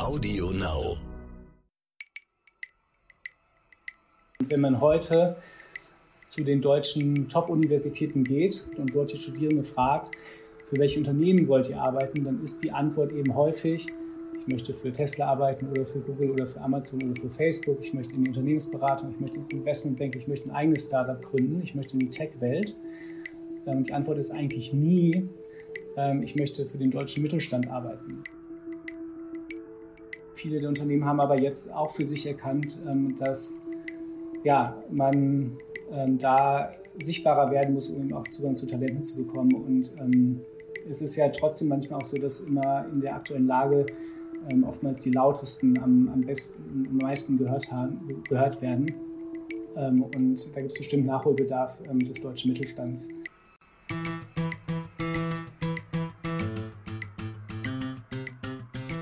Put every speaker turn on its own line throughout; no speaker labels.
Audio Now.
Wenn man heute zu den deutschen Top-Universitäten geht und dort die Studierende fragt, für welche Unternehmen wollt ihr arbeiten, dann ist die Antwort eben häufig, ich möchte für Tesla arbeiten oder für Google oder für Amazon oder für Facebook, ich möchte in die Unternehmensberatung, ich möchte ins Investmentbank, ich möchte ein eigenes Startup gründen, ich möchte in die Tech-Welt. Und ähm, die Antwort ist eigentlich nie, ähm, ich möchte für den deutschen Mittelstand arbeiten. Viele der Unternehmen haben aber jetzt auch für sich erkannt, ähm, dass ja, man da sichtbarer werden muss, um auch Zugang zu Talenten zu bekommen. Und es ist ja trotzdem manchmal auch so, dass immer in der aktuellen Lage ähm, oftmals die lautesten am, am besten, am meisten gehört, haben, gehört werden. Ähm, und da gibt es bestimmt Nachholbedarf ähm, des deutschen Mittelstands.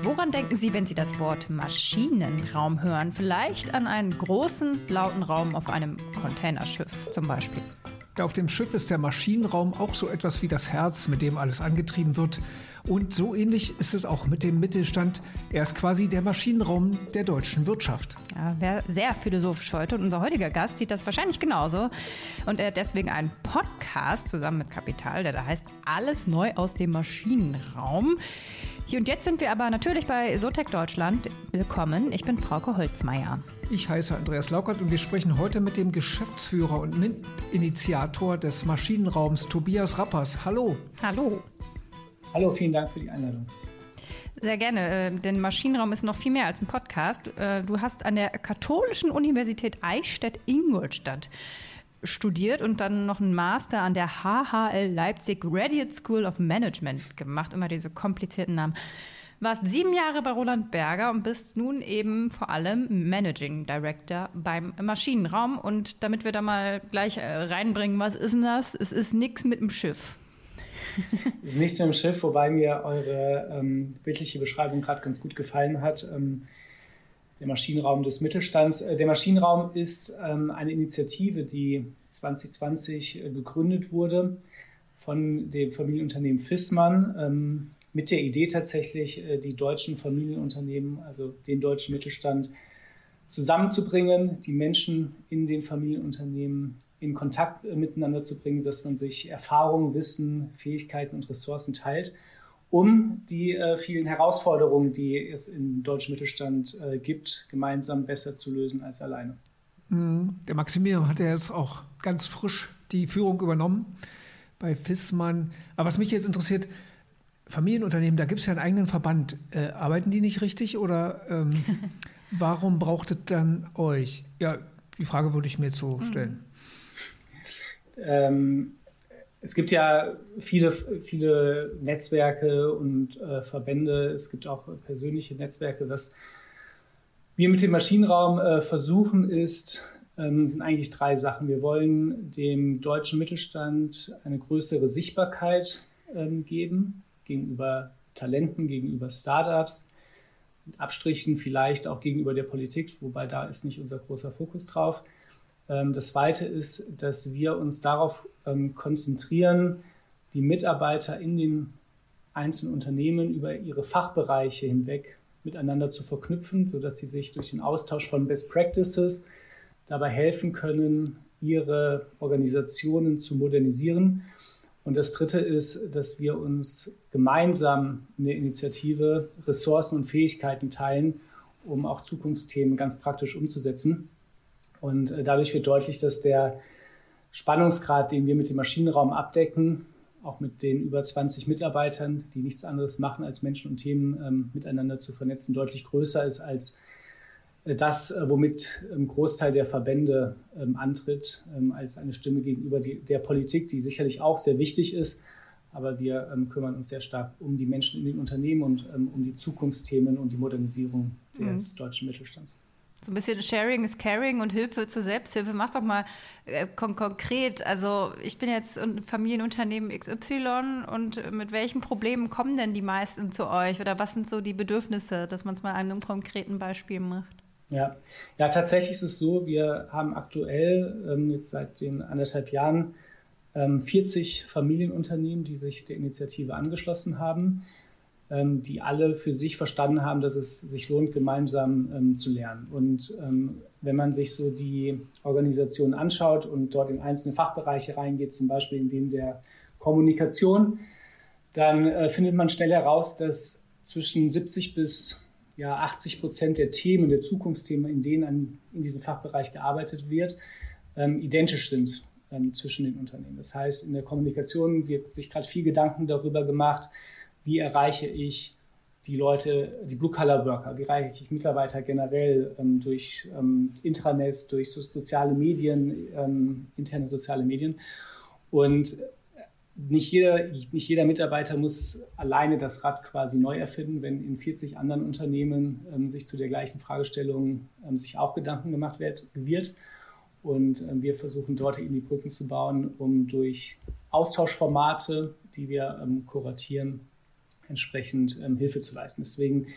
Woran denken Sie, wenn Sie das Wort Maschinenraum hören? Vielleicht an einen großen, lauten Raum auf einem Containerschiff zum Beispiel.
Auf dem Schiff ist der Maschinenraum auch so etwas wie das Herz, mit dem alles angetrieben wird. Und so ähnlich ist es auch mit dem Mittelstand. Er ist quasi der Maschinenraum der deutschen Wirtschaft.
Ja, wäre sehr philosophisch heute. Und unser heutiger Gast sieht das wahrscheinlich genauso. Und er hat deswegen einen Podcast zusammen mit Kapital, der da heißt Alles neu aus dem Maschinenraum. Hier und jetzt sind wir aber natürlich bei Sotec Deutschland. Willkommen, ich bin Frauke Holzmeier.
Ich heiße Andreas Laukert und wir sprechen heute mit dem Geschäftsführer und Mitinitiator des Maschinenraums Tobias Rappers. Hallo.
Hallo.
Hallo, vielen Dank für die Einladung.
Sehr gerne, äh, denn Maschinenraum ist noch viel mehr als ein Podcast. Äh, du hast an der Katholischen Universität Eichstätt-Ingolstadt studiert und dann noch einen Master an der HHL Leipzig Graduate School of Management gemacht. Immer diese komplizierten Namen warst sieben Jahre bei Roland Berger und bist nun eben vor allem Managing Director beim Maschinenraum. Und damit wir da mal gleich äh, reinbringen, was ist denn das? Es ist nichts mit dem Schiff.
Es ist nichts mit dem Schiff, wobei mir eure ähm, bildliche Beschreibung gerade ganz gut gefallen hat. Ähm, der Maschinenraum des Mittelstands. Äh, der Maschinenraum ist ähm, eine Initiative, die 2020 äh, gegründet wurde von dem Familienunternehmen Fissmann. Ähm, mit der Idee tatsächlich, äh, die deutschen Familienunternehmen, also den deutschen Mittelstand, zusammenzubringen, die Menschen in den Familienunternehmen in Kontakt miteinander zu bringen, dass man sich Erfahrungen, Wissen, Fähigkeiten und Ressourcen teilt, um die äh, vielen Herausforderungen, die es im deutschen Mittelstand gibt, gemeinsam besser zu lösen als alleine.
Mhm. Der Maximilian hat ja jetzt auch ganz frisch die Führung übernommen bei Fissmann. Aber was mich jetzt interessiert, Familienunternehmen, da gibt es ja einen eigenen Verband. Äh, arbeiten die nicht richtig oder ähm, warum braucht es dann euch? Ja, die Frage würde ich mir jetzt so stellen.
Ähm, es gibt ja viele, viele Netzwerke und äh, Verbände. Es gibt auch persönliche Netzwerke. Was wir mit dem Maschinenraum äh, versuchen, ist, ähm, sind eigentlich drei Sachen. Wir wollen dem deutschen Mittelstand eine größere Sichtbarkeit ähm, geben gegenüber Talenten, gegenüber Startups, mit Abstrichen vielleicht auch gegenüber der Politik, wobei da ist nicht unser großer Fokus drauf. Ähm, das Zweite ist, dass wir uns darauf ähm, konzentrieren, die Mitarbeiter in den einzelnen Unternehmen über ihre Fachbereiche hinweg miteinander zu verknüpfen, sodass sie sich durch den Austausch von Best Practices dabei helfen können, ihre Organisationen zu modernisieren und das Dritte ist, dass wir uns gemeinsam in der Initiative Ressourcen und Fähigkeiten teilen, um auch Zukunftsthemen ganz praktisch umzusetzen. Und äh, dadurch wird deutlich, dass der Spannungsgrad, den wir mit dem Maschinenraum abdecken, auch mit den über 20 Mitarbeitern, die nichts anderes machen, als Menschen und Themen ähm, miteinander zu vernetzen, deutlich größer ist als äh, das, äh, womit ein Großteil der Verbände ähm, antritt, ähm, als eine Stimme gegenüber die, der Politik, die sicherlich auch sehr wichtig ist. Aber wir ähm, kümmern uns sehr stark um die Menschen in den Unternehmen und ähm, um die Zukunftsthemen und die Modernisierung des mhm. deutschen Mittelstands.
So ein bisschen Sharing is Caring und Hilfe zur Selbsthilfe. Mach doch mal äh, kon konkret. Also ich bin jetzt ein Familienunternehmen XY und mit welchen Problemen kommen denn die meisten zu euch? Oder was sind so die Bedürfnisse, dass man es mal an einem konkreten Beispiel macht?
Ja. ja, tatsächlich ist es so, wir haben aktuell ähm, jetzt seit den anderthalb Jahren ähm, 40 Familienunternehmen, die sich der Initiative angeschlossen haben. Ähm, die alle für sich verstanden haben, dass es sich lohnt, gemeinsam ähm, zu lernen. Und ähm, wenn man sich so die Organisation anschaut und dort in einzelne Fachbereiche reingeht, zum Beispiel in dem der Kommunikation, dann äh, findet man schnell heraus, dass zwischen 70 bis ja, 80 Prozent der Themen, der Zukunftsthemen, in denen an, in diesem Fachbereich gearbeitet wird, ähm, identisch sind ähm, zwischen den Unternehmen. Das heißt, in der Kommunikation wird sich gerade viel Gedanken darüber gemacht, wie erreiche ich die Leute, die Blue-Color-Worker, wie erreiche ich Mitarbeiter generell ähm, durch ähm, Intranets, durch so soziale Medien, ähm, interne soziale Medien. Und nicht jeder, nicht jeder Mitarbeiter muss alleine das Rad quasi neu erfinden, wenn in 40 anderen Unternehmen ähm, sich zu der gleichen Fragestellung ähm, sich auch Gedanken gemacht wird. wird. Und ähm, wir versuchen dort eben die Brücken zu bauen, um durch Austauschformate, die wir ähm, kuratieren, entsprechend ähm, Hilfe zu leisten. Deswegen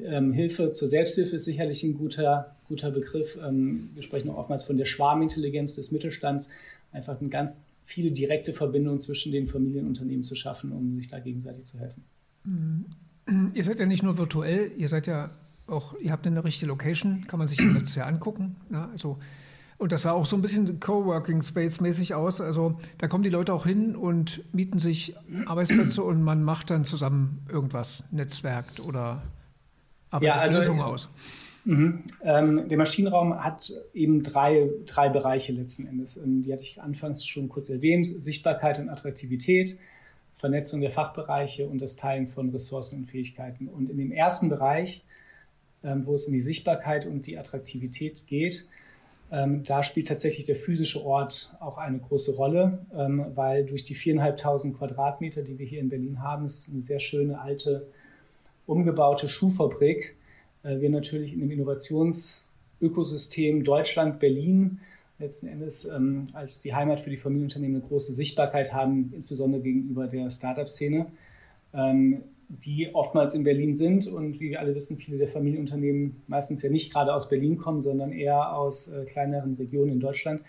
ähm, Hilfe zur Selbsthilfe ist sicherlich ein guter, guter Begriff. wir sprechen auch oftmals von der Schwarmintelligenz des Mittelstands, einfach ein ganz viele direkte Verbindungen zwischen den Familienunternehmen zu schaffen, um sich da gegenseitig zu helfen.
Mhm. Ihr seid ja nicht nur virtuell, ihr seid ja auch, ihr habt eine richtige Location, kann man sich letztes Jahr angucken. Ne? Also, und das sah auch so ein bisschen Coworking Space mäßig aus. Also da kommen die Leute auch hin und mieten sich Arbeitsplätze und man macht dann zusammen irgendwas, netzwerkt oder arbeitet ja, also, Lösungen aus.
Mhm. Ähm, der Maschinenraum hat eben drei, drei Bereiche letzten Endes. Ähm, die hatte ich anfangs schon kurz erwähnt. Sichtbarkeit und Attraktivität, Vernetzung der Fachbereiche und das Teilen von Ressourcen und Fähigkeiten. Und in dem ersten Bereich, ähm, wo es um die Sichtbarkeit und die Attraktivität geht, ähm, da spielt tatsächlich der physische Ort auch eine große Rolle, ähm, weil durch die 4.500 Quadratmeter, die wir hier in Berlin haben, ist eine sehr schöne alte umgebaute Schuhfabrik. Äh, wir natürlich in dem Innovationsökosystem Deutschland, Berlin letzten Endes ähm, als die Heimat für die Familienunternehmen eine große Sichtbarkeit haben, insbesondere gegenüber der Startup-Szene, ähm, die oftmals in Berlin sind und wie wir alle wissen, viele der Familienunternehmen meistens ja nicht gerade aus Berlin kommen, sondern eher aus äh, kleineren Regionen in Deutschland.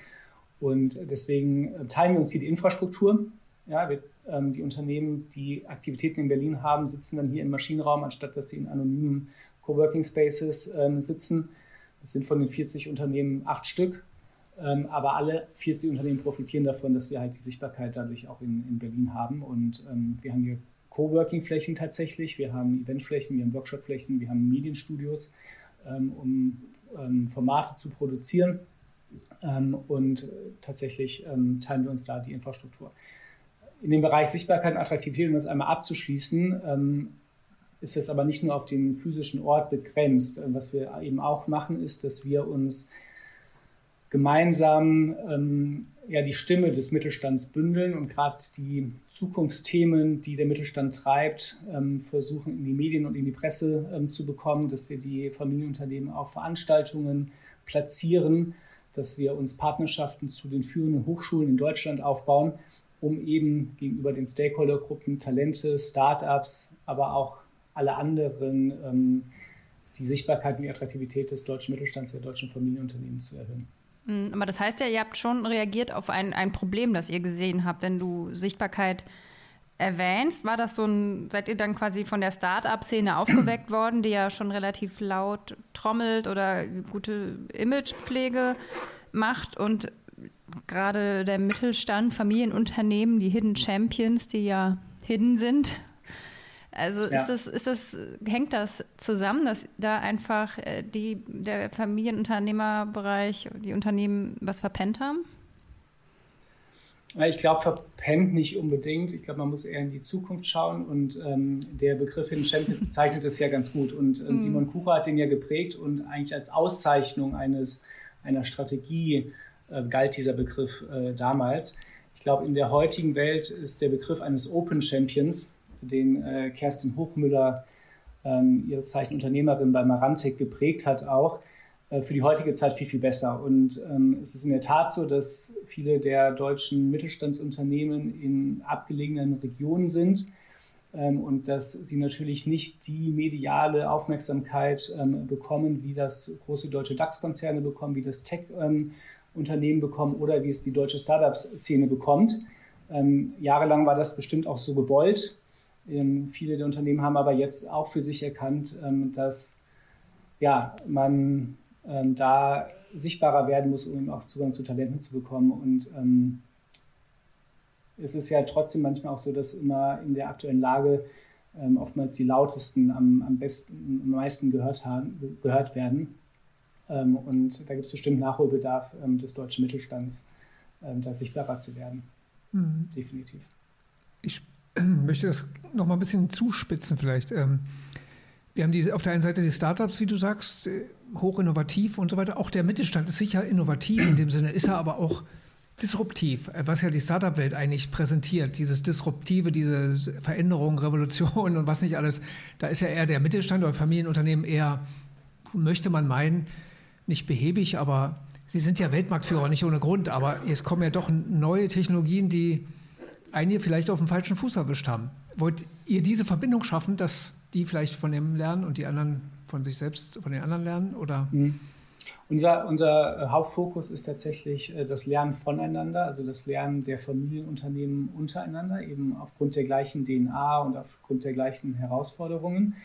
Und deswegen äh, teilen wir uns hier die Infrastruktur. Ja, wir, ähm, die Unternehmen, die Aktivitäten in Berlin haben, sitzen dann hier im Maschinenraum, anstatt dass sie in anonymen Coworking Spaces ähm, sitzen. Das sind von den 40 Unternehmen acht Stück. Ähm, aber alle 40 Unternehmen profitieren davon, dass wir halt die Sichtbarkeit dadurch auch in, in Berlin haben. Und ähm, wir haben hier Coworking-Flächen tatsächlich, wir haben Eventflächen, wir haben Workshop-Flächen, wir haben Medienstudios, ähm, um ähm, Formate zu produzieren. Ähm, und tatsächlich teilen wir uns da die Infrastruktur. In dem Bereich Sichtbarkeit und Attraktivität, um das einmal abzuschließen, ist es aber nicht nur auf den physischen Ort begrenzt. Äh, was wir eben auch machen, ist, dass wir uns gemeinsam ja, die Stimme des Mittelstands bündeln und gerade die Zukunftsthemen, die der Mittelstand treibt, ähm, versuchen in die Medien und in die Presse ähm, zu bekommen, dass wir die Familienunternehmen auf Veranstaltungen platzieren, dass wir uns Partnerschaften zu den führenden Hochschulen in Deutschland aufbauen, um eben gegenüber den Stakeholdergruppen Talente, Startups, aber auch alle anderen ähm, die Sichtbarkeit und die Attraktivität des deutschen Mittelstands, der deutschen Familienunternehmen zu erhöhen.
Mm, aber das heißt ja, ihr habt schon reagiert auf ein, ein Problem, das ihr gesehen habt, wenn du Sichtbarkeit erwähnst. War das so ein, seid ihr dann quasi von der Start-up-Szene aufgeweckt worden, die ja schon relativ laut trommelt oder gute Imagepflege macht und gerade der Mittelstand, Familienunternehmen, die Hidden Champions, die ja hidden sind, also ja. ist das, ist das, hängt das zusammen, dass da einfach äh, die, der Familienunternehmerbereich, die Unternehmen was verpennt haben?
Ich glaube, verpennt nicht unbedingt. Ich glaube, man muss eher in die Zukunft schauen und ähm, der Begriff Hidden Champion zeichnet es ja ganz gut. Und ähm, mhm. Simon Kucher hat den ja geprägt und eigentlich als Auszeichnung eines, einer Strategie äh, galt dieser Begriff äh, damals. Ich glaube, in der heutigen Welt ist der Begriff eines Open Champions den äh, Kerstin Hochmüller, ähm, ihre Zeichen Unternehmerin bei Marantec, geprägt hat, auch äh, für die heutige Zeit viel, viel besser. Und ähm, es ist in der Tat so, dass viele der deutschen Mittelstandsunternehmen in abgelegenen Regionen sind ähm, und dass sie natürlich nicht die mediale Aufmerksamkeit ähm, bekommen, wie das große deutsche DAX-Konzerne bekommen, wie das Tech-Unternehmen ähm, bekommen oder wie es die deutsche Startup-Szene bekommt. Ähm, jahrelang war das bestimmt auch so gewollt. Ähm, viele der Unternehmen haben aber jetzt auch für sich erkannt, ähm, dass ja, man ähm, da sichtbarer werden muss, um eben auch Zugang zu Talenten zu bekommen. Und ähm, es ist ja trotzdem manchmal auch so, dass immer in der aktuellen Lage ähm, oftmals die lautesten am, am besten, am meisten gehört, haben, gehört werden. Und da gibt es bestimmt Nachholbedarf des deutschen Mittelstands, da sichtbarer zu werden. Mhm. Definitiv.
Ich möchte das noch mal ein bisschen zuspitzen vielleicht. Ähm, wir haben die, auf der einen Seite die Startups, wie du sagst, äh, hoch innovativ und so weiter. Auch der Mittelstand ist sicher innovativ in dem Sinne, ist er aber auch disruptiv, was ja die Startup-Welt eigentlich präsentiert. Dieses Disruptive, diese Veränderung, Revolution und was nicht alles. Da ist ja eher der Mittelstand oder Familienunternehmen eher, möchte man meinen, nicht behäbig, aber sie sind ja Weltmarktführer, nicht ohne Grund. Aber es kommen ja doch neue Technologien, die einige vielleicht auf dem falschen Fuß erwischt haben. Wollt ihr diese Verbindung schaffen, dass die vielleicht von dem lernen und die anderen von sich selbst, von den anderen lernen? Oder? Mhm.
Unser, unser Hauptfokus ist tatsächlich äh, das Lernen voneinander, also das Lernen der Familienunternehmen untereinander, eben aufgrund der gleichen DNA und aufgrund der gleichen Herausforderungen,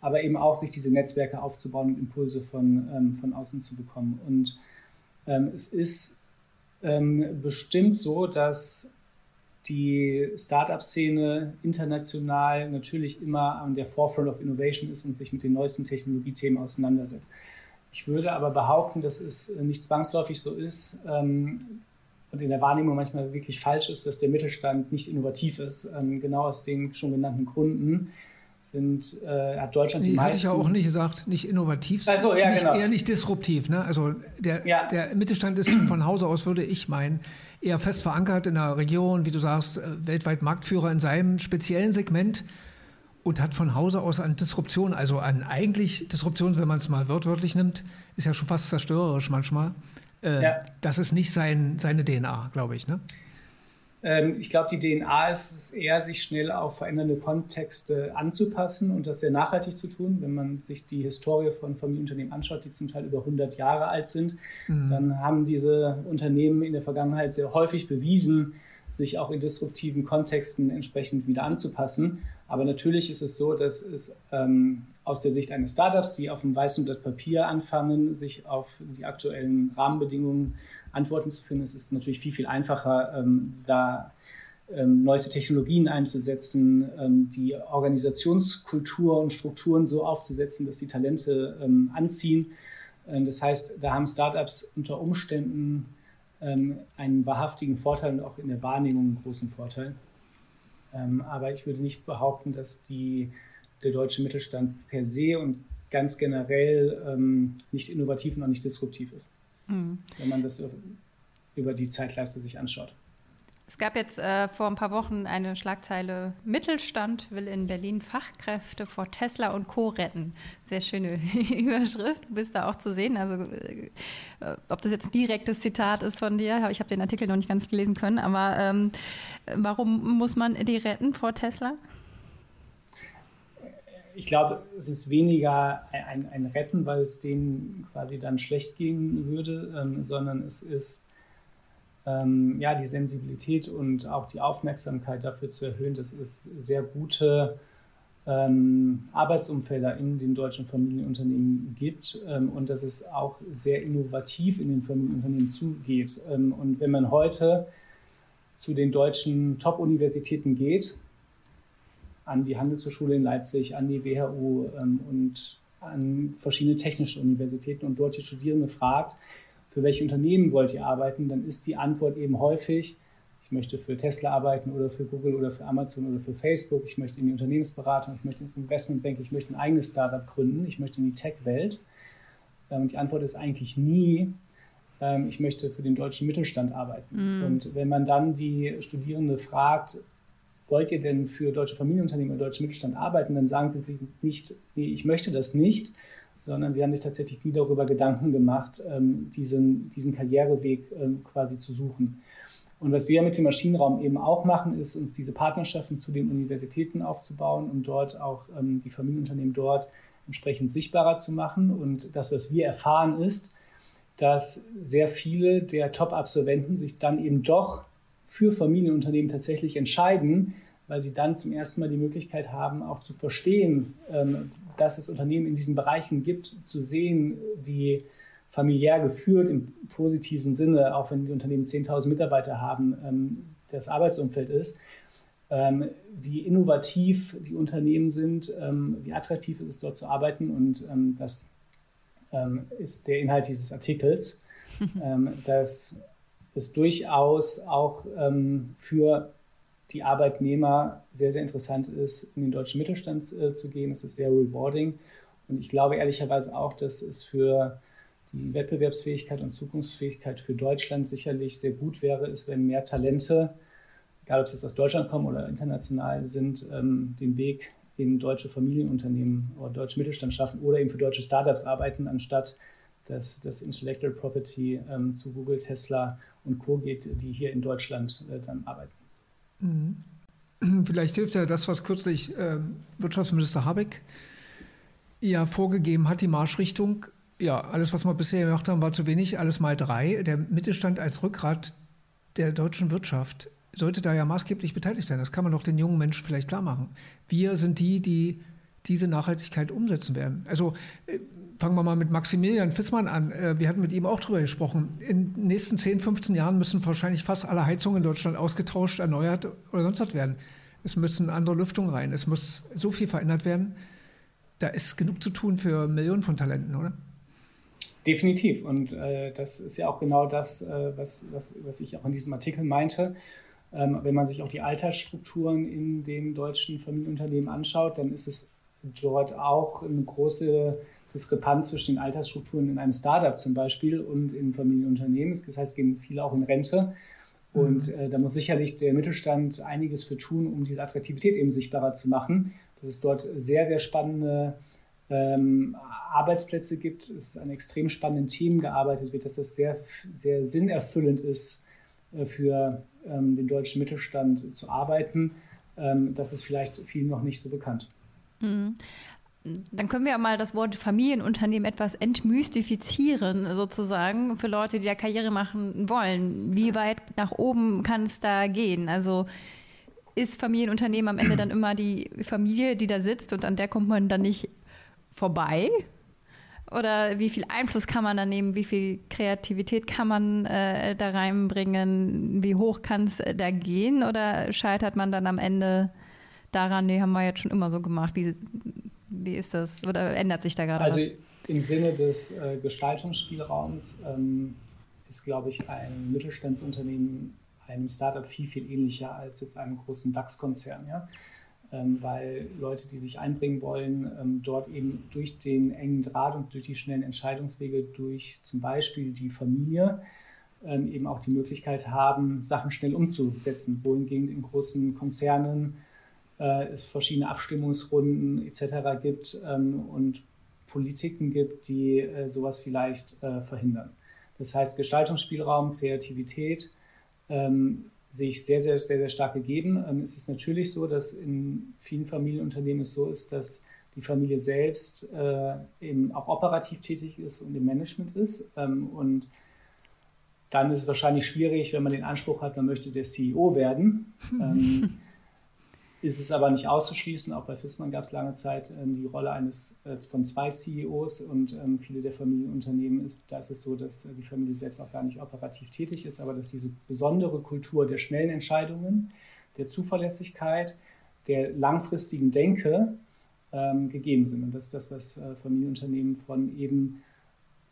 aber eben auch sich diese Netzwerke aufzubauen und Impulse von, ähm, von außen zu bekommen. Und ähm, es ist ähm, bestimmt so, dass die Startup-Szene international natürlich immer an der Forefront of Innovation ist und sich mit den neuesten Technologiethemen auseinandersetzt. Ich würde aber behaupten, dass es nicht zwangsläufig so ist ähm, und in der Wahrnehmung manchmal wirklich falsch ist, dass der Mittelstand nicht innovativ ist. Ähm, genau aus den schon genannten Gründen sind, äh, hat Deutschland
nee,
die
meisten... Hatte ich ja auch nicht gesagt, nicht innovativ, also, ja, nicht, genau. eher nicht disruptiv. Ne? Also der, ja. der Mittelstand ist von Hause aus, würde ich meinen, eher fest verankert in der Region, wie du sagst, äh, weltweit Marktführer in seinem speziellen Segment und hat von Hause aus an Disruption, also an eigentlich Disruption, wenn man es mal wörtlich nimmt, ist ja schon fast zerstörerisch manchmal. Äh, ja. Das ist nicht sein, seine DNA, glaube ich. Ne?
Ähm, ich glaube, die DNA ist es eher, sich schnell auf verändernde Kontexte anzupassen und das sehr nachhaltig zu tun. Wenn man sich die Historie von Familienunternehmen anschaut, die zum Teil über 100 Jahre alt sind, mhm. dann haben diese Unternehmen in der Vergangenheit sehr häufig bewiesen, sich auch in disruptiven Kontexten entsprechend wieder anzupassen. Aber natürlich ist es so, dass es ähm, aus der Sicht eines Startups, die auf einem weißen Blatt Papier anfangen, sich auf die aktuellen Rahmenbedingungen Antworten zu finden, es ist natürlich viel, viel einfacher, ähm, da ähm, neueste Technologien einzusetzen, ähm, die Organisationskultur und Strukturen so aufzusetzen, dass sie Talente ähm, anziehen. Ähm, das heißt, da haben Startups unter Umständen ähm, einen wahrhaftigen Vorteil und auch in der Wahrnehmung einen großen Vorteil. aber ich würde nicht behaupten, dass die, der deutsche Mittelstand per se und ganz generell nicht innovativ und auch nicht disruptiv ist mhm. wenn man das über die Zeitleiste sich anschaut.
Es gab jetzt äh, vor ein paar Wochen eine Schlagzeile: Mittelstand will in Berlin Fachkräfte vor Tesla und Co. retten. Sehr schöne Überschrift. Du bist da auch zu sehen. Also, äh, ob das jetzt ein direktes Zitat ist von dir, ich habe den Artikel noch nicht ganz lesen können. Aber ähm, warum muss man die retten vor Tesla?
Ich glaube, es ist weniger ein, ein, Retten, weil es denen quasi dann schlecht gehen würde, ähm, sondern es ist ähm, ja die Sensibilität und auch die Aufmerksamkeit dafür zu erhöhen, dass es sehr gute ähm, Arbeitsumfelder in den deutschen Familienunternehmen gibt ähm, und dass es auch sehr innovativ in den Familienunternehmen zugeht. Ähm, und wenn man heute zu den deutschen Top-Universitäten geht, an die Handelshochschule in Leipzig, an die WHU ähm, und an verschiedene technische Universitäten und dort die Studierende fragt, für welche Unternehmen wollt ihr arbeiten, dann ist die Antwort eben häufig, ich möchte für Tesla arbeiten oder für Google oder für Amazon oder für Facebook, ich möchte in die Unternehmensberatung, ich möchte ins Investmentbank, ich möchte ein eigenes Startup gründen, ich möchte in die Tech-Welt. Und ähm, die Antwort ist eigentlich nie, ähm, ich möchte für den deutschen Mittelstand arbeiten. Mm. Und wenn man dann die Studierende fragt, wollt ihr denn für deutsche Familienunternehmen oder deutschen Mittelstand arbeiten, dann sagen sie sich nicht, nee, ich möchte das nicht, sondern sie haben sich tatsächlich nie darüber Gedanken gemacht, ähm, diesen, diesen Karriereweg ähm, quasi zu suchen. Und was wir mit dem Maschinenraum eben auch machen, ist uns diese Partnerschaften zu den Universitäten aufzubauen und dort auch ähm, die Familienunternehmen dort entsprechend sichtbarer zu machen. Und das, was wir erfahren, ist, dass sehr viele der Top-Absolventen sich dann eben doch für Familienunternehmen tatsächlich entscheiden, weil sie dann zum ersten Mal die Möglichkeit haben, auch zu verstehen, ähm, dass es Unternehmen in diesen Bereichen gibt, zu sehen, wie familiär geführt im positiven Sinne, auch wenn die Unternehmen 10.000 Mitarbeiter haben, ähm, das Arbeitsumfeld ist, ähm, wie innovativ die Unternehmen sind, wie attraktiv es ist, dort zu arbeiten. Und das ist der Inhalt dieses Artikels, dass es durchaus auch für die Arbeitnehmer sehr, sehr interessant ist, in den deutschen Mittelstand äh, zu gehen. Es ist sehr rewarding. Und ich glaube ehrlicherweise auch, dass es für die Wettbewerbsfähigkeit und Zukunftsfähigkeit für Deutschland sicherlich sehr gut wäre, ist, wenn mehr Talente, egal ob sie jetzt aus Deutschland kommen oder international sind, ähm, den Weg in deutsche Familienunternehmen oder deutsche Mittelstand schaffen oder eben für deutsche Startups arbeiten, anstatt dass das Intellectual Property ähm, zu Google, Tesla und Co. geht, die hier in Deutschland äh, dann arbeiten.
Mhm. Vielleicht hilft ja das, was kürzlich äh, Wirtschaftsminister Habeck ja vorgegeben hat, die Marschrichtung. Ja, alles, was wir bisher gemacht haben, war zu wenig, alles mal drei. Der Mittelstand als Rückgrat der deutschen Wirtschaft sollte da ja maßgeblich beteiligt sein. Das kann man doch den jungen Menschen vielleicht klar machen. Wir sind die, die diese Nachhaltigkeit umsetzen werden. Also äh, fangen wir mal mit Maximilian Fissmann an. Äh, wir hatten mit ihm auch darüber gesprochen. In den nächsten 10, 15 Jahren müssen wahrscheinlich fast alle Heizungen in Deutschland ausgetauscht, erneuert oder sonst was werden. Es müssen andere Lüftungen rein. Es muss so viel verändert werden. Da ist genug zu tun für Millionen von Talenten, oder?
Definitiv. Und äh, das ist ja auch genau das, äh, was, was, was ich auch in diesem Artikel meinte. Ähm, wenn man sich auch die Altersstrukturen in den deutschen Familienunternehmen anschaut, dann ist es dort auch eine große Diskrepanz zwischen den Altersstrukturen in einem Startup zum Beispiel und in Familienunternehmen. Das heißt, gehen viele auch in Rente. Und mhm. äh, da muss sicherlich der Mittelstand einiges für tun, um diese Attraktivität eben sichtbarer zu machen. Dass es dort sehr, sehr spannende ähm, Arbeitsplätze gibt, es an extrem spannenden Themen gearbeitet wird, dass das sehr, sehr sinnerfüllend ist, äh, für ähm, den deutschen Mittelstand zu arbeiten. Ähm, das ist vielleicht vielen noch nicht so bekannt.
Mhm. Dann können wir ja mal das Wort Familienunternehmen etwas entmystifizieren, sozusagen, für Leute, die ja Karriere machen wollen. Wie weit nach oben kann es da gehen? Also ist Familienunternehmen am Ende dann immer die Familie, die da sitzt und an der kommt man dann nicht vorbei? Oder wie viel Einfluss kann man da nehmen? Wie viel Kreativität kann man äh, da reinbringen? Wie hoch kann es äh, da gehen? Oder scheitert man dann am Ende daran, nee, haben wir jetzt schon immer so gemacht? Wie, wie ist das? Oder ändert sich da gerade
also, was? Also im Sinne des äh, Gestaltungsspielraums ähm, ist, glaube ich, ein Mittelstandsunternehmen einem Startup viel, viel ähnlicher als jetzt einem großen DAX-Konzern. Ja? Ähm, weil Leute, die sich einbringen wollen, ähm, dort eben durch den engen Draht und durch die schnellen Entscheidungswege, durch zum Beispiel die Familie, ähm, eben auch die Möglichkeit haben, Sachen schnell umzusetzen. Wohingegen in großen Konzernen äh, es verschiedene Abstimmungsrunden etc. gibt und Politiken gibt, die äh, sowas vielleicht äh, verhindern. Das heißt, Gestaltungsspielraum, Kreativität, sehe ich sehr, sehr, sehr, sehr stark gegeben. Ähm, es ist natürlich so, dass in vielen Familienunternehmen es so ist, dass die Familie selbst äh, eben auch operativ tätig ist und im Management ist. Ähm, und dann ist es wahrscheinlich schwierig, wenn man den Anspruch hat, man möchte der CEO werden. ähm, ist es aber nicht auszuschließen. Auch bei Fissmann gab es lange Zeit ähm, die Rolle eines äh, von zwei CEOs und ähm, viele der Familienunternehmen ist, da ist es so, dass äh, die Familie selbst auch gar nicht operativ tätig ist, aber dass diese besondere Kultur der schnellen Entscheidungen, der Zuverlässigkeit, der langfristigen Denke ähm, gegeben sind. Und das ist das, was äh, Familienunternehmen von eben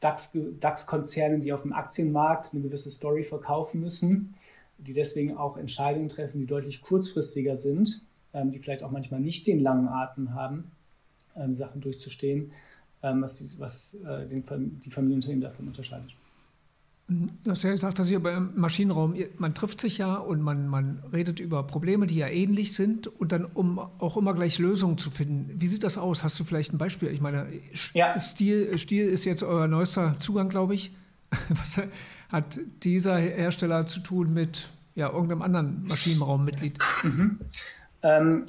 DAX-Konzernen, die auf dem Aktienmarkt eine gewisse Story verkaufen müssen, die deswegen auch Entscheidungen treffen, die deutlich kurzfristiger sind die vielleicht auch manchmal nicht den langen Atem haben, ähm, Sachen durchzustehen, ähm, was, die, was äh, den, die Familienunternehmen davon unterscheidet.
Mhm. Du hast ja gesagt, dass ihr beim Maschinenraum, man trifft sich ja und man, man redet über Probleme, die ja ähnlich sind und dann, um auch immer gleich Lösungen zu finden. Wie sieht das aus? Hast du vielleicht ein Beispiel? Ich meine, ja. Stil, Stil ist jetzt euer neuester Zugang, glaube ich. Was hat dieser Hersteller zu tun mit ja, irgendeinem anderen Maschinenraummitglied? Mhm.
Ähm,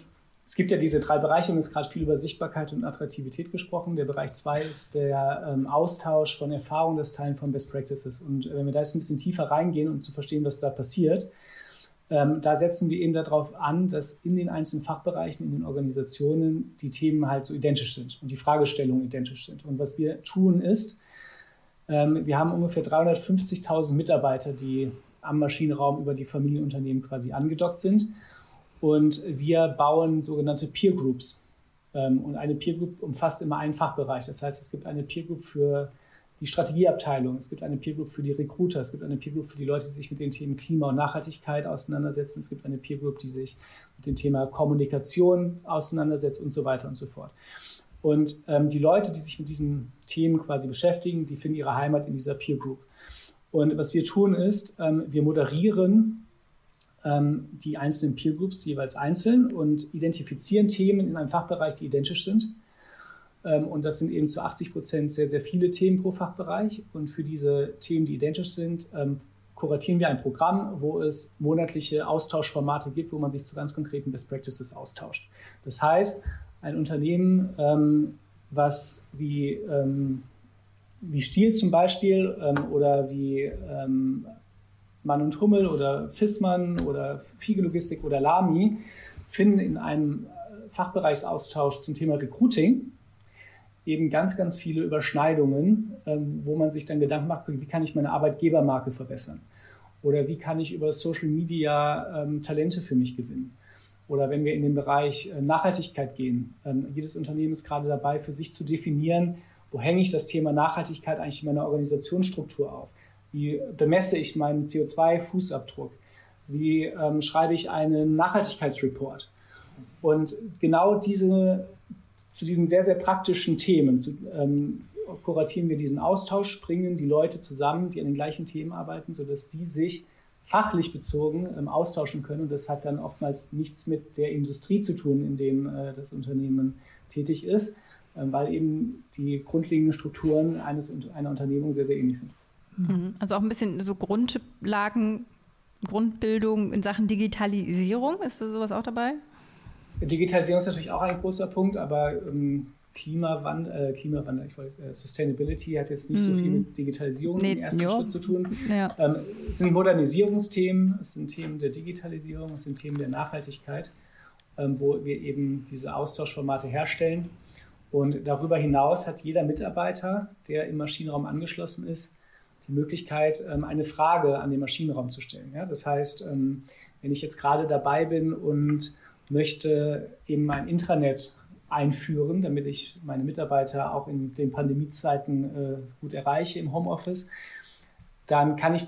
es gibt ja diese drei Bereiche und es ist gerade viel über Sichtbarkeit und Attraktivität gesprochen. Der Bereich zwei ist der ähm, Austausch von Erfahrungen, das Teilen von Best Practices. Und äh, wenn wir da jetzt ein bisschen tiefer reingehen, um zu verstehen, was da passiert, ähm, da setzen wir eben darauf an, dass in den einzelnen Fachbereichen, in den Organisationen die Themen halt so identisch sind und die Fragestellungen identisch sind. Und was wir tun ist, ähm, wir haben ungefähr 350.000 Mitarbeiter, die am Maschinenraum über die Familienunternehmen quasi angedockt sind. Und wir bauen sogenannte Peer Groups. Ähm, und eine Peer Group umfasst immer einen Fachbereich. Das heißt, es gibt eine Peer Group für die Strategieabteilung, es gibt eine Peer Group für die Recruiter, es gibt eine Peer Group für die Leute, die sich mit den Themen Klima und Nachhaltigkeit auseinandersetzen, es gibt eine Peer Group, die sich mit dem Thema Kommunikation auseinandersetzt und so weiter und so fort. Und ähm, die Leute, die sich mit diesen Themen quasi beschäftigen, die finden ihre Heimat in dieser Peer Group. Und was wir tun ist, ähm, wir moderieren ähm, die einzelnen Peer Groups jeweils einzeln und identifizieren Themen in einem Fachbereich, die identisch sind ähm, und das sind eben zu 80 Prozent sehr, sehr viele Themen pro Fachbereich. Und für diese Themen, die identisch sind, ähm, kuratieren wir ein Programm, wo es monatliche Austauschformate gibt, wo man sich zu ganz konkreten Best Practices austauscht. Das heißt, ein Unternehmen, ähm, was wie, wie Stiel zum Beispiel oder wie Mann und Hummel oder Fissmann oder Fiege oder Lamy finden in einem Fachbereichsaustausch zum Thema Recruiting eben ganz, ganz viele Überschneidungen, ähm, wo man sich dann Gedanken macht, wie kann ich meine Arbeitgebermarke verbessern? Oder wie kann ich über Social Media ähm, Talente für mich gewinnen? Oder wenn wir in den Bereich äh, Nachhaltigkeit gehen, ähm, jedes Unternehmen ist gerade dabei, für sich zu definieren, wo hänge ich das Thema Nachhaltigkeit eigentlich in meiner Organisationsstruktur auf? Wie bemesse ich meinen CO2-Fußabdruck? Wie ähm, schreibe ich einen Nachhaltigkeitsreport? Und genau diese zu diesen sehr, sehr praktischen Themen zu, ähm, kuratieren wir diesen Austausch, bringen die Leute zusammen, die an den gleichen Themen arbeiten, sodass sie sich fachlich bezogen ähm, austauschen können. Und das hat dann oftmals nichts mit der Industrie zu tun, in dem äh, das Unternehmen tätig ist, äh, weil eben die grundlegenden Strukturen eines, einer Unternehmung sehr, sehr ähnlich sind.
Mhm. Also auch ein bisschen so Grundlagen, Grundbildung in Sachen Digitalisierung, ist da sowas auch dabei?
Digitalisierung ist natürlich auch ein großer Punkt, aber ähm, Klimawandel, äh, Klimawandel, ich wollte, äh, Sustainability hat jetzt nicht mm. so viel mhm. mit Digitalisierung nee, im ersten jo. Schritt zu tun. Ja. Ähm, es sind Modernisierungsthemen, es sind Themen der Digitalisierung, es sind Themen der Nachhaltigkeit, ähm, wo wir eben diese Austauschformate herstellen. Und darüber hinaus hat jeder Mitarbeiter, der im Maschinenraum angeschlossen ist, die Möglichkeit, ähm, eine Frage an den Maschinenraum zu stellen. Das heißt, ähm, wenn ich jetzt gerade dabei bin und möchte eben ein Intranet einführen, damit ich meine Mitarbeiter auch in den Pandemiezeiten äh, gut erreiche im Homeoffice. Dann kann ich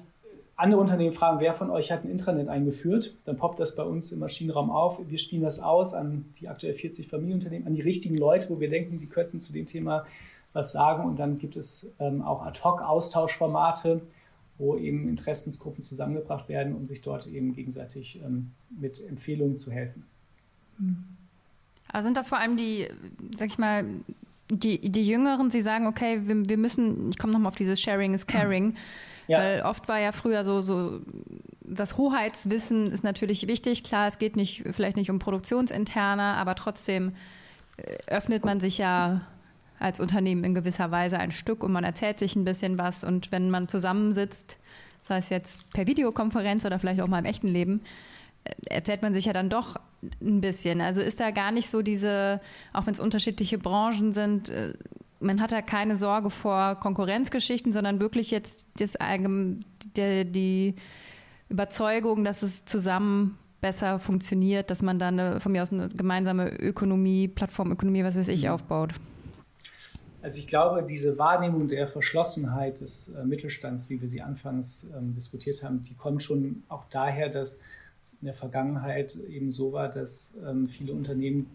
andere Unternehmen fragen, wer von euch hat ein Intranet eingeführt? Dann poppt das bei uns im Maschinenraum auf. Wir spielen das aus an die aktuell 40 Familienunternehmen, an die richtigen Leute, wo wir denken, die könnten zu dem Thema was sagen. Und dann gibt es ähm, auch Ad-Hoc-Austauschformate, wo eben Interessensgruppen zusammengebracht werden, um sich dort eben gegenseitig ähm, mit Empfehlungen zu helfen.
Also sind das vor allem die, sag ich mal, die, die Jüngeren, sie sagen, okay, wir, wir müssen, ich komme nochmal auf dieses Sharing is Caring, ja. weil oft war ja früher so, so, das Hoheitswissen ist natürlich wichtig. Klar, es geht nicht, vielleicht nicht um Produktionsinterner, aber trotzdem äh, öffnet man sich ja als Unternehmen in gewisser Weise ein Stück und man erzählt sich ein bisschen was und wenn man zusammensitzt, das heißt jetzt per Videokonferenz oder vielleicht auch mal im echten Leben, erzählt man sich ja dann doch ein bisschen. Also ist da gar nicht so diese, auch wenn es unterschiedliche Branchen sind, äh, man hat da keine Sorge vor Konkurrenzgeschichten, sondern wirklich jetzt das, der, die Überzeugung, dass es zusammen besser funktioniert, dass man dann eine, von mir aus eine gemeinsame Ökonomie, Plattformökonomie, was weiß ich, mhm. aufbaut.
Also ich glaube, diese Wahrnehmung der Verschlossenheit des äh, Mittelstands, wie wir sie anfangs ähm, diskutiert haben, die kommt schon auch daher, dass in der Vergangenheit eben so war, dass ähm, viele Unternehmen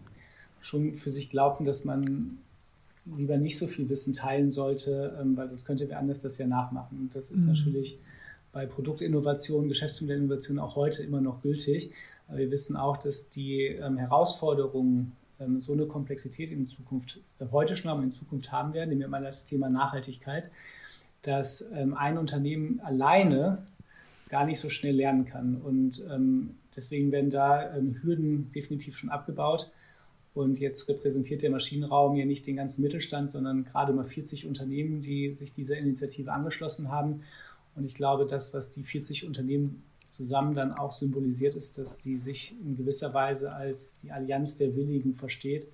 schon für sich glaubten, dass man lieber nicht so viel Wissen teilen sollte, ähm, weil sonst könnte wer anders das ja nachmachen. Und das ist mhm. natürlich bei Produktinnovation, Geschäftsmodellinnovation auch heute immer noch gültig. Aber wir wissen auch, dass die ähm, Herausforderungen so eine Komplexität in Zukunft, äh, heute schon, aber in Zukunft haben werden, nehmen wir mal das Thema Nachhaltigkeit, dass ähm, ein Unternehmen alleine gar nicht so schnell lernen kann. Und ähm, deswegen werden da ähm, Hürden definitiv schon abgebaut. Und jetzt repräsentiert der Maschinenraum ja nicht den ganzen Mittelstand, sondern gerade mal 40 Unternehmen, die sich dieser Initiative angeschlossen haben. Und ich glaube, das, was die 40 Unternehmen zusammen dann auch symbolisiert ist, dass sie sich in gewisser Weise als die Allianz der Willigen versteht.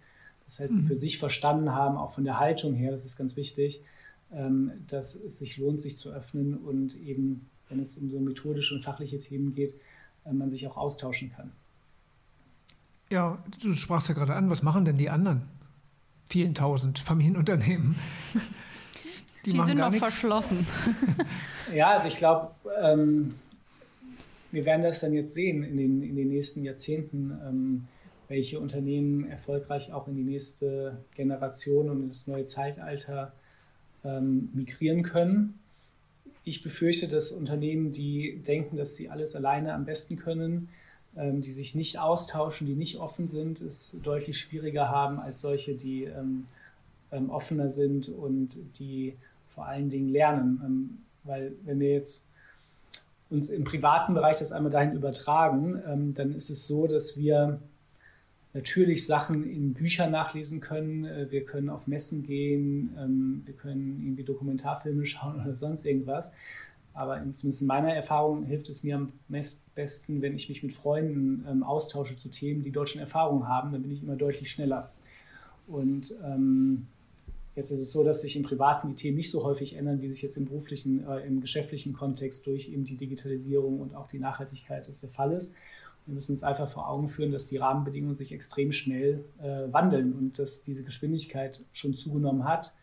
Das heißt, sie mhm. für sich verstanden haben, auch von der Haltung her, das ist ganz wichtig, ähm, dass es sich lohnt, sich zu öffnen und eben, wenn es um so methodische und fachliche Themen geht, äh, man sich auch austauschen kann.
Ja, du sprachst ja gerade an, was machen denn die anderen? Vielen tausend Familienunternehmen.
Die, die sind noch nichts. verschlossen.
ja, also ich glaube, ähm, wir werden das dann jetzt sehen in den, in den nächsten Jahrzehnten, ähm, welche Unternehmen erfolgreich auch in die nächste Generation und in das neue Zeitalter ähm, migrieren können. Ich befürchte, dass Unternehmen, die denken, dass sie alles alleine am besten können, ähm, die sich nicht austauschen, die nicht offen sind, es deutlich schwieriger haben als solche, die ähm, ähm, offener sind und die vor allen Dingen lernen. weil wenn wir jetzt uns im privaten Bereich das einmal dahin übertragen, dann ist es so, dass wir natürlich Sachen in Büchern nachlesen können. Äh, wir können auf Messen gehen, wir können irgendwie Dokumentarfilme schauen oder sonst irgendwas. Aber zumindest in meiner Erfahrung hilft es mir am besten, wenn ich mich mit Freunden ähm, austausche zu Themen, die dort schon Erfahrung haben. Dann bin ich immer deutlich schneller. Und ähm, jetzt ist es so, dass sich im Privaten die Themen nicht so häufig ändern, wie sich jetzt im beruflichen, äh, im geschäftlichen Kontext durch eben die Digitalisierung und auch die Nachhaltigkeit das der Fall ist. Wir müssen uns einfach vor Augen führen, dass die Rahmenbedingungen sich extrem schnell äh, wandeln und dass diese Geschwindigkeit schon zugenommen hat,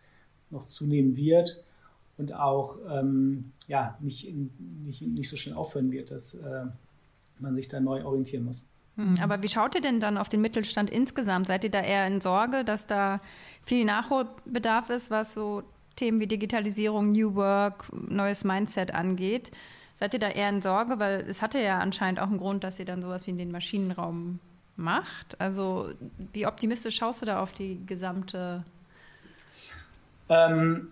noch zunehmen wird und auch ähm, ja, nicht, nicht, nicht so schnell aufhören wird, dass äh, man sich da neu orientieren muss.
Hm, aber wie schaut ihr denn dann auf den Mittelstand insgesamt? Seid ihr da eher in Sorge, dass da viel Nachholbedarf ist, was so Themen wie Digitalisierung, New Work, neues Mindset angeht? Seid ihr da eher in Sorge? Weil es hatte ja anscheinend auch einen Grund, dass ihr dann sowas wie in den Maschinenraum macht. Also wie optimistisch schaust du da auf die gesamte?
Ähm,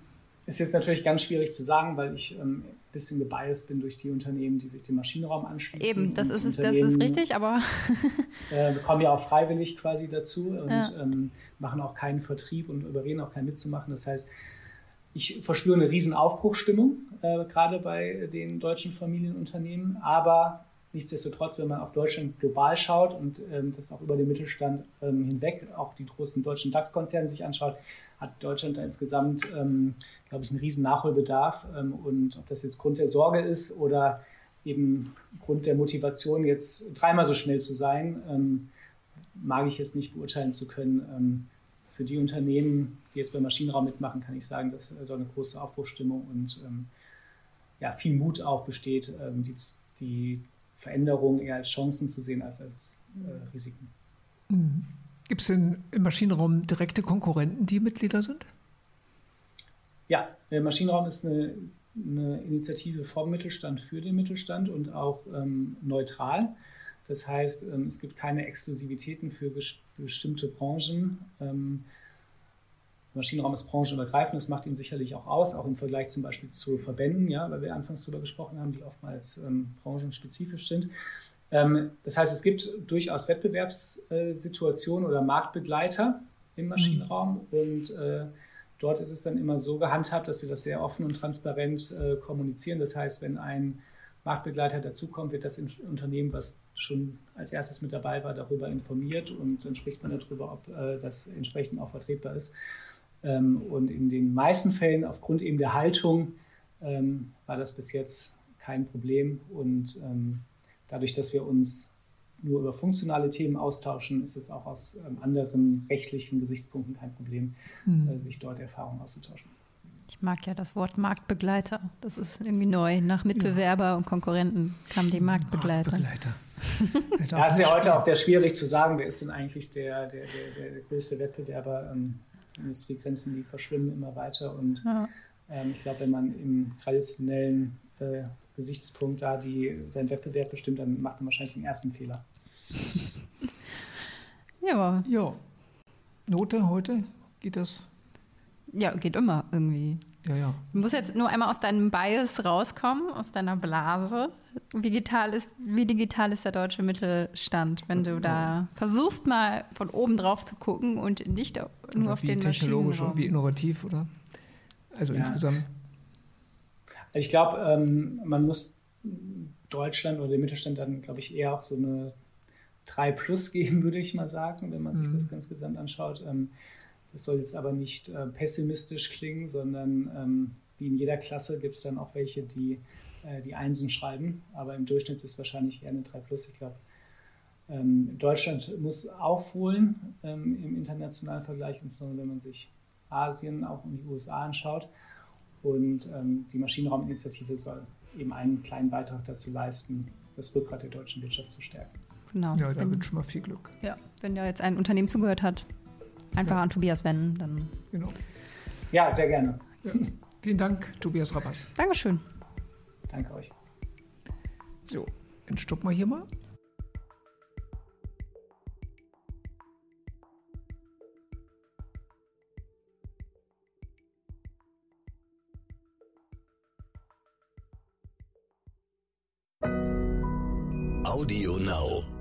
ist jetzt natürlich ganz schwierig zu sagen, weil ich ähm, bisschen gebiased bin durch die Unternehmen, die sich dem Maschinenraum anschließen.
Eben, das, ist, das ist richtig, aber.
äh, kommen ja auch freiwillig quasi dazu und ja. ähm, machen auch keinen Vertrieb und überreden auch keinen mitzumachen. Das heißt, ich verspüre eine riesen Aufbruchsstimmung, äh, gerade bei den deutschen Familienunternehmen, aber Nichtsdestotrotz, wenn man auf Deutschland global schaut und ähm, das auch über den Mittelstand ähm, hinweg, auch die großen deutschen DAX-Konzerne sich anschaut, hat Deutschland da insgesamt, ähm, glaube ich, einen riesen Nachholbedarf. Ähm, und ob das jetzt Grund der Sorge ist oder eben Grund der Motivation, jetzt dreimal so schnell zu sein, ähm, mag ich jetzt nicht beurteilen zu können. Ähm, für die Unternehmen, die jetzt beim Maschinenraum mitmachen, kann ich sagen, dass äh, da eine große Aufbruchstimmung und ja, viel Mut auch besteht, die, die Veränderungen eher als Chancen zu sehen als als äh, Risiken.
Mhm. Gibt es denn im Maschinenraum direkte Konkurrenten, die Mitglieder sind?
Ja, der Maschinenraum ist eine, eine Initiative vom Mittelstand für den Mittelstand und auch ähm, neutral. Das heißt, ähm, es gibt keine Exklusivitäten für bestimmte Branchen. Ähm, Maschinenraum ist branchenübergreifend, das macht ihn sicherlich auch aus, auch im Vergleich zum Beispiel zu Verbänden, ja, weil wir anfangs darüber gesprochen haben, die oftmals ähm, branchenspezifisch sind. Ähm, das heißt, es gibt durchaus Wettbewerbssituationen oder Marktbegleiter im Maschinenraum mhm. und äh, dort ist es dann immer so gehandhabt, dass wir das sehr offen und transparent äh, kommunizieren. Das heißt, wenn ein Marktbegleiter dazukommt, wird das Unternehmen, was schon als erstes mit dabei war, darüber informiert und dann spricht man darüber, ob äh, das entsprechend auch vertretbar ist. Ähm, und in den meisten Fällen, aufgrund eben der Haltung, ähm, war das bis jetzt kein Problem. Und ähm, dadurch, dass wir uns nur über funktionale Themen austauschen, ist es auch aus anderen rechtlichen Gesichtspunkten kein Problem, mhm. sich dort Erfahrungen auszutauschen.
Ich mag ja das Wort Marktbegleiter. Das ist irgendwie neu. Nach Mitbewerber ja. und Konkurrenten kamen die Marktbegleiter. Marktbegleiter.
ja, es ist ja heute auch sehr schwierig zu sagen, wer ist denn eigentlich der, der, der, der größte Wettbewerber. Industriegrenzen, die verschwimmen immer weiter. Und ja. ähm, ich glaube, wenn man im traditionellen äh, Gesichtspunkt da die, seinen Wettbewerb bestimmt, dann macht man wahrscheinlich den ersten Fehler.
ja. Ja. Note heute? Geht das?
Ja, geht immer irgendwie.
Ja, ja.
Du musst jetzt nur einmal aus deinem Bias rauskommen, aus deiner Blase. Wie digital ist, wie digital ist der deutsche Mittelstand, wenn du da versuchst, mal von oben drauf zu gucken und nicht nur oder auf
wie
den
technologisch und wie innovativ, oder? Also ja. insgesamt.
Ich glaube, ähm, man muss Deutschland oder der Mittelstand dann, glaube ich, eher auch so eine 3 Plus geben, würde ich mal sagen, wenn man mhm. sich das ganz gesamt anschaut. Ähm, das soll jetzt aber nicht äh, pessimistisch klingen, sondern ähm, wie in jeder Klasse gibt es dann auch welche, die äh, die Einsen schreiben. Aber im Durchschnitt ist wahrscheinlich eher eine 3 Plus. Ich glaube, ähm, Deutschland muss aufholen ähm, im internationalen Vergleich, insbesondere wenn man sich Asien, auch in die USA anschaut. Und ähm, die Maschinenrauminitiative soll eben einen kleinen Beitrag dazu leisten, das Rückgrat der deutschen Wirtschaft zu stärken.
Genau. Ja, da wünsche ich mal viel Glück.
Ja, wenn ja jetzt ein Unternehmen zugehört hat, einfach ja. an Tobias wenden, dann. Genau.
Ja, sehr gerne.
Ja. Vielen Dank, Tobias Rabat.
Dankeschön.
Danke euch.
So, dann stoppen wir hier mal.
Audio Now.